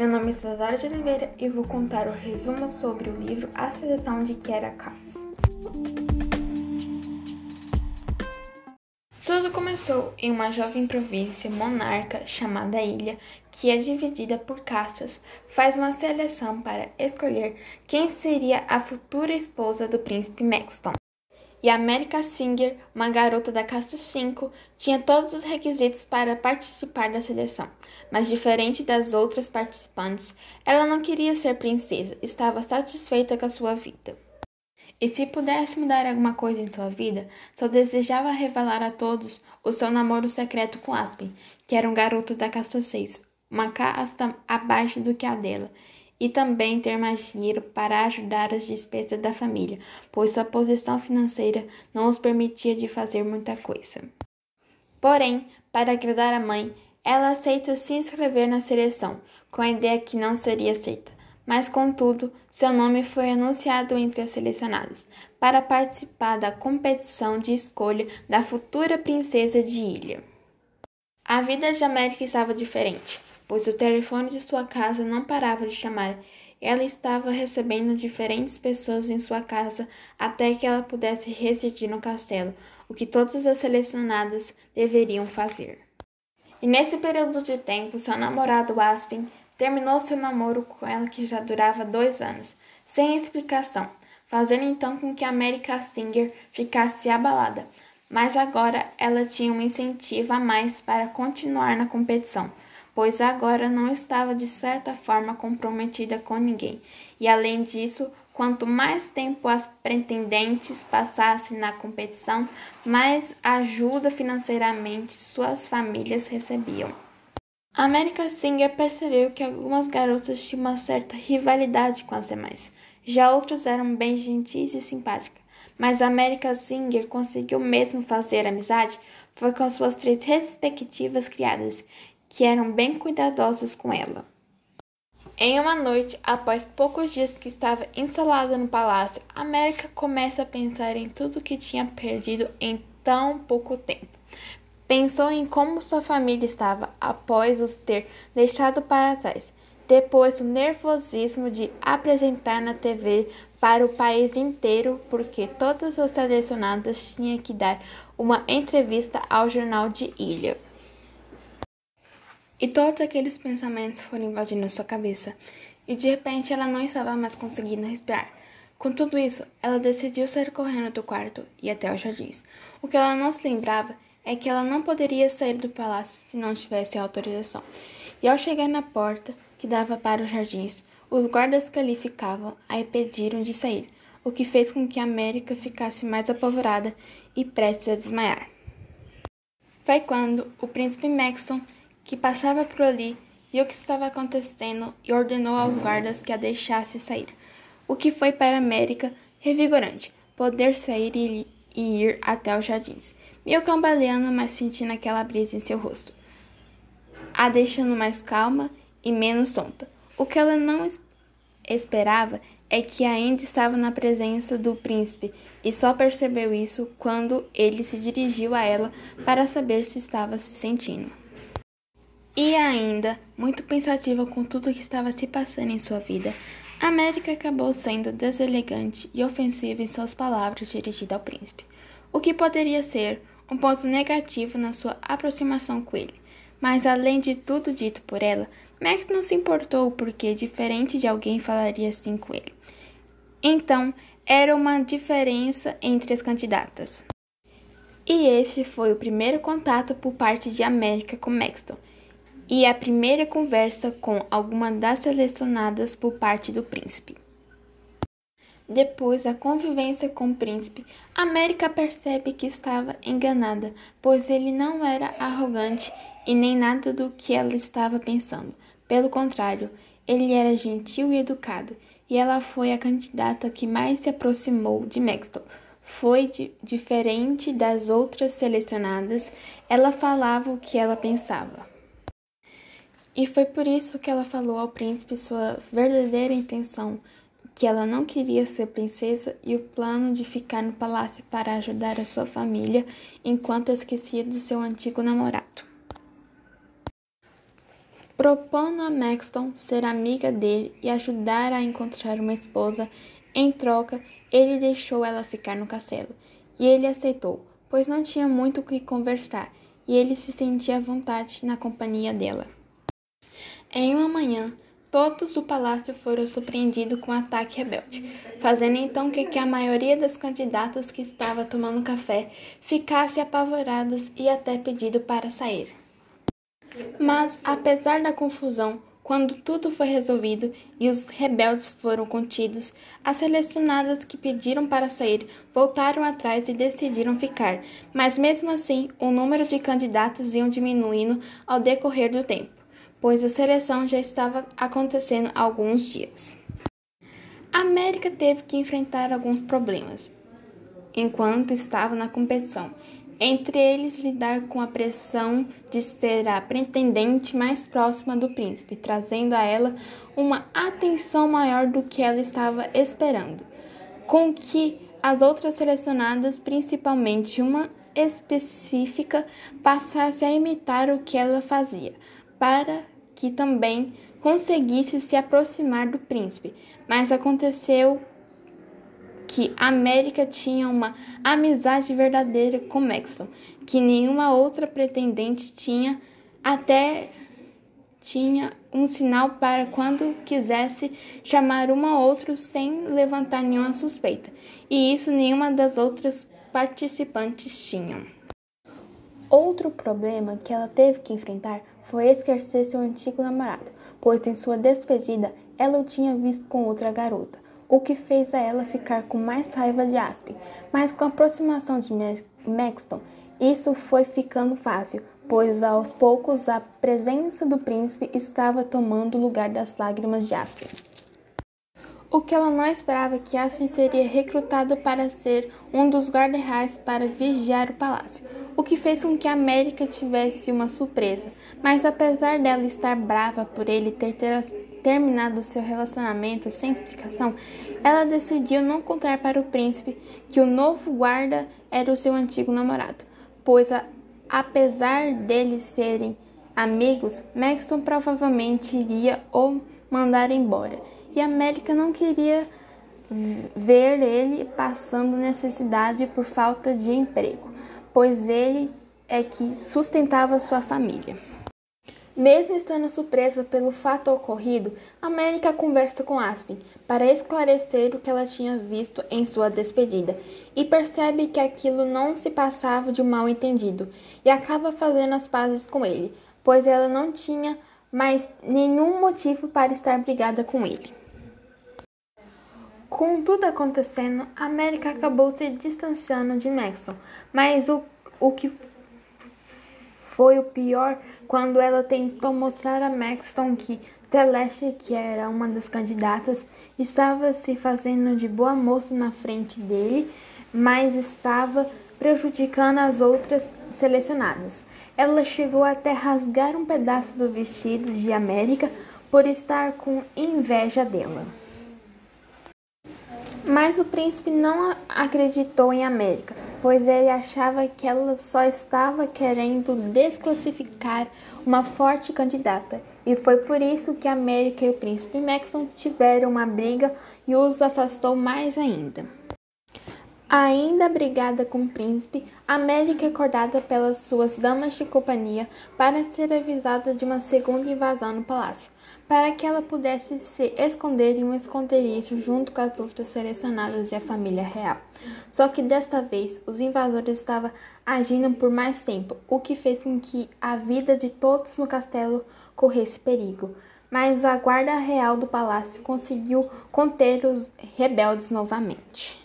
Meu nome é Isadora de Oliveira e vou contar o resumo sobre o livro A Seleção de Kiera Katz. Tudo começou em uma jovem província monarca chamada Ilha, que é dividida por castas, faz uma seleção para escolher quem seria a futura esposa do príncipe Maxton e America Singer, uma garota da casta 5, tinha todos os requisitos para participar da seleção, mas diferente das outras participantes, ela não queria ser princesa, estava satisfeita com a sua vida. E se pudesse mudar alguma coisa em sua vida, só desejava revelar a todos o seu namoro secreto com Aspen, que era um garoto da casta 6, uma casta abaixo do que a dela, e também ter mais dinheiro para ajudar as despesas da família, pois sua posição financeira não os permitia de fazer muita coisa. Porém, para agradar a mãe, ela aceita se inscrever na seleção, com a ideia que não seria aceita. Mas, contudo, seu nome foi anunciado entre as selecionadas para participar da competição de escolha da futura princesa de Ilha. A vida de América estava diferente pois o telefone de sua casa não parava de chamar. Ela estava recebendo diferentes pessoas em sua casa até que ela pudesse residir no castelo, o que todas as selecionadas deveriam fazer. E nesse período de tempo, seu namorado Aspen terminou seu namoro com ela que já durava dois anos, sem explicação, fazendo então com que America Singer ficasse abalada. Mas agora ela tinha um incentivo a mais para continuar na competição pois agora não estava de certa forma comprometida com ninguém. E além disso, quanto mais tempo as pretendentes passassem na competição, mais ajuda financeiramente suas famílias recebiam. America Singer percebeu que algumas garotas tinham uma certa rivalidade com as demais, já outras eram bem gentis e simpáticas. Mas America Singer conseguiu mesmo fazer amizade foi com suas três respectivas criadas, que eram bem cuidadosas com ela. Em uma noite, após poucos dias que estava instalada no palácio, América começa a pensar em tudo que tinha perdido em tão pouco tempo. Pensou em como sua família estava após os ter deixado para trás. Depois, o nervosismo de apresentar na TV para o país inteiro, porque todas as selecionadas tinham que dar uma entrevista ao jornal de Ilha. E todos aqueles pensamentos foram invadindo sua cabeça, e de repente ela não estava mais conseguindo respirar. Com tudo isso, ela decidiu sair correndo do quarto e até os jardins. O que ela não se lembrava é que ela não poderia sair do palácio se não tivesse autorização. E ao chegar na porta que dava para os jardins, os guardas que ali ficavam a impediram de sair, o que fez com que a América ficasse mais apavorada e prestes a desmaiar. Foi quando o príncipe Maxon que passava por ali viu o que estava acontecendo e ordenou aos guardas que a deixasse sair, o que foi para América revigorante, poder sair e, e ir até os jardins, meio cambaleando, mas sentindo aquela brisa em seu rosto, a deixando mais calma e menos tonta. O que ela não esperava é que ainda estava na presença do príncipe e só percebeu isso quando ele se dirigiu a ela para saber se estava se sentindo. E ainda, muito pensativa com tudo que estava se passando em sua vida, América acabou sendo deselegante e ofensiva em suas palavras dirigidas ao príncipe, o que poderia ser um ponto negativo na sua aproximação com ele. Mas além de tudo dito por ela, Max não se importou porque diferente de alguém falaria assim com ele. Então, era uma diferença entre as candidatas. E esse foi o primeiro contato por parte de América com Maxton e a primeira conversa com alguma das selecionadas por parte do príncipe. Depois da convivência com o príncipe, América percebe que estava enganada, pois ele não era arrogante e nem nada do que ela estava pensando. Pelo contrário, ele era gentil e educado, e ela foi a candidata que mais se aproximou de Maxton. Foi de, diferente das outras selecionadas, ela falava o que ela pensava. E foi por isso que ela falou ao príncipe sua verdadeira intenção, que ela não queria ser princesa e o plano de ficar no palácio para ajudar a sua família enquanto esquecia do seu antigo namorado. propondo a Maxton ser amiga dele e ajudar a encontrar uma esposa. Em troca, ele deixou ela ficar no castelo, e ele aceitou, pois não tinha muito o que conversar, e ele se sentia à vontade na companhia dela. Em uma manhã, todos do palácio foram surpreendidos com um ataque rebelde, fazendo então que, que a maioria das candidatas que estava tomando café ficasse apavoradas e até pedido para sair. Mas, apesar da confusão, quando tudo foi resolvido e os rebeldes foram contidos, as selecionadas que pediram para sair voltaram atrás e decidiram ficar, mas mesmo assim o número de candidatos iam diminuindo ao decorrer do tempo, pois a seleção já estava acontecendo há alguns dias. A América teve que enfrentar alguns problemas enquanto estava na competição entre eles lidar com a pressão de ser a pretendente mais próxima do príncipe, trazendo a ela uma atenção maior do que ela estava esperando, com que as outras selecionadas, principalmente uma específica, passasse a imitar o que ela fazia, para que também conseguisse se aproximar do príncipe. Mas aconteceu que América tinha uma amizade verdadeira com Maxon, que nenhuma outra pretendente tinha, até tinha um sinal para quando quisesse chamar uma ou outra sem levantar nenhuma suspeita, e isso nenhuma das outras participantes tinham. Outro problema que ela teve que enfrentar foi esquecer seu antigo namorado, pois em sua despedida ela o tinha visto com outra garota o que fez a ela ficar com mais raiva de Aspen. Mas com a aproximação de Maxton, isso foi ficando fácil, pois aos poucos a presença do príncipe estava tomando o lugar das lágrimas de Aspen. O que ela não esperava é que Aspen seria recrutado para ser um dos guarda-reis para vigiar o palácio, o que fez com que a América tivesse uma surpresa. Mas apesar dela estar brava por ele ter, ter terminado seu relacionamento sem explicação, ela decidiu não contar para o príncipe que o novo guarda era o seu antigo namorado, pois, a, apesar deles serem amigos, Maxton provavelmente iria o mandar embora, e América não queria ver ele passando necessidade por falta de emprego, pois ele é que sustentava sua família. Mesmo estando surpresa pelo fato ocorrido, América conversa com Aspen para esclarecer o que ela tinha visto em sua despedida e percebe que aquilo não se passava de um mal entendido e acaba fazendo as pazes com ele, pois ela não tinha mais nenhum motivo para estar brigada com ele. Com tudo acontecendo, América acabou se distanciando de Maxon, mas o, o que foi o pior quando ela tentou mostrar a Maxton que Celeste, que era uma das candidatas, estava se fazendo de boa moça na frente dele, mas estava prejudicando as outras selecionadas. Ela chegou até rasgar um pedaço do vestido de América por estar com inveja dela. Mas o príncipe não acreditou em América pois ele achava que ela só estava querendo desclassificar uma forte candidata, e foi por isso que América e o príncipe Maxon tiveram uma briga e os afastou mais ainda. Ainda brigada com o príncipe, América é acordada pelas suas damas de companhia para ser avisada de uma segunda invasão no palácio para que ela pudesse se esconder em um esconderijo junto com as outras selecionadas e a família real. Só que desta vez os invasores estavam agindo por mais tempo, o que fez com que a vida de todos no castelo corresse perigo. Mas a guarda real do palácio conseguiu conter os rebeldes novamente.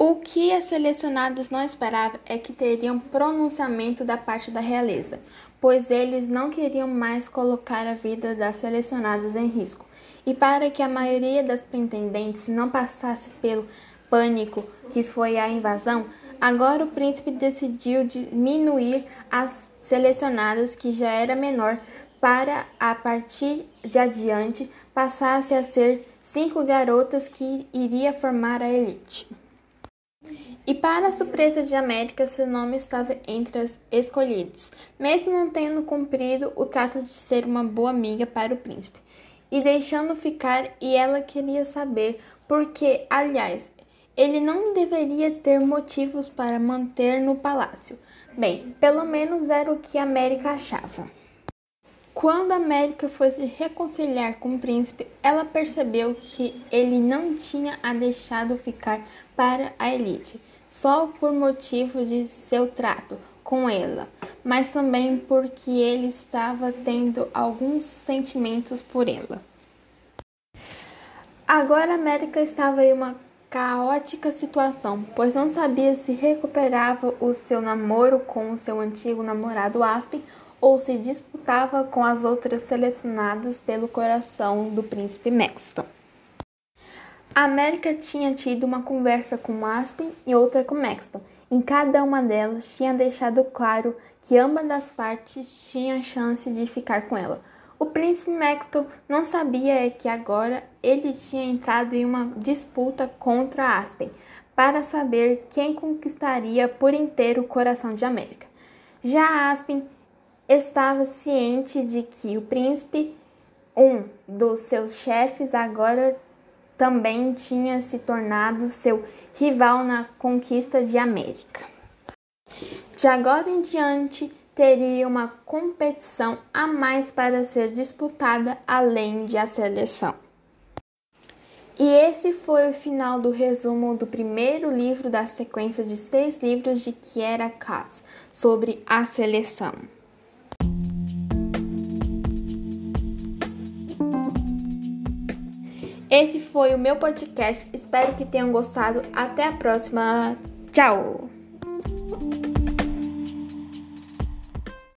O que as selecionadas não esperavam é que teriam pronunciamento da parte da realeza, pois eles não queriam mais colocar a vida das selecionadas em risco. E para que a maioria das pretendentes não passasse pelo pânico que foi a invasão, agora o príncipe decidiu diminuir as selecionadas que já era menor para a partir de adiante passasse a ser cinco garotas que iria formar a elite. E para a surpresa de América, seu nome estava entre as escolhidos, mesmo não tendo cumprido o trato de ser uma boa amiga para o príncipe, e deixando ficar, e ela queria saber porque, aliás, ele não deveria ter motivos para manter no palácio. Bem, pelo menos era o que América achava. Quando América foi se reconciliar com o príncipe, ela percebeu que ele não tinha a deixado ficar para a elite só por motivo de seu trato com ela, mas também porque ele estava tendo alguns sentimentos por ela. Agora América estava em uma caótica situação, pois não sabia se recuperava o seu namoro com o seu antigo namorado Aspen ou se disputava com as outras selecionadas pelo coração do príncipe Maxton. A América tinha tido uma conversa com Aspen e outra com Maxton. Em cada uma delas tinha deixado claro que ambas as partes tinham chance de ficar com ela. O príncipe Maxton não sabia que agora ele tinha entrado em uma disputa contra Aspen para saber quem conquistaria por inteiro o coração de América. Já Aspen estava ciente de que o príncipe, um dos seus chefes, agora também tinha se tornado seu rival na conquista de América. De agora em diante, teria uma competição a mais para ser disputada além de a seleção. E esse foi o final do resumo do primeiro livro da sequência de seis livros de Kiera Kass sobre a seleção. Esse foi o meu podcast. Espero que tenham gostado. Até a próxima. Tchau!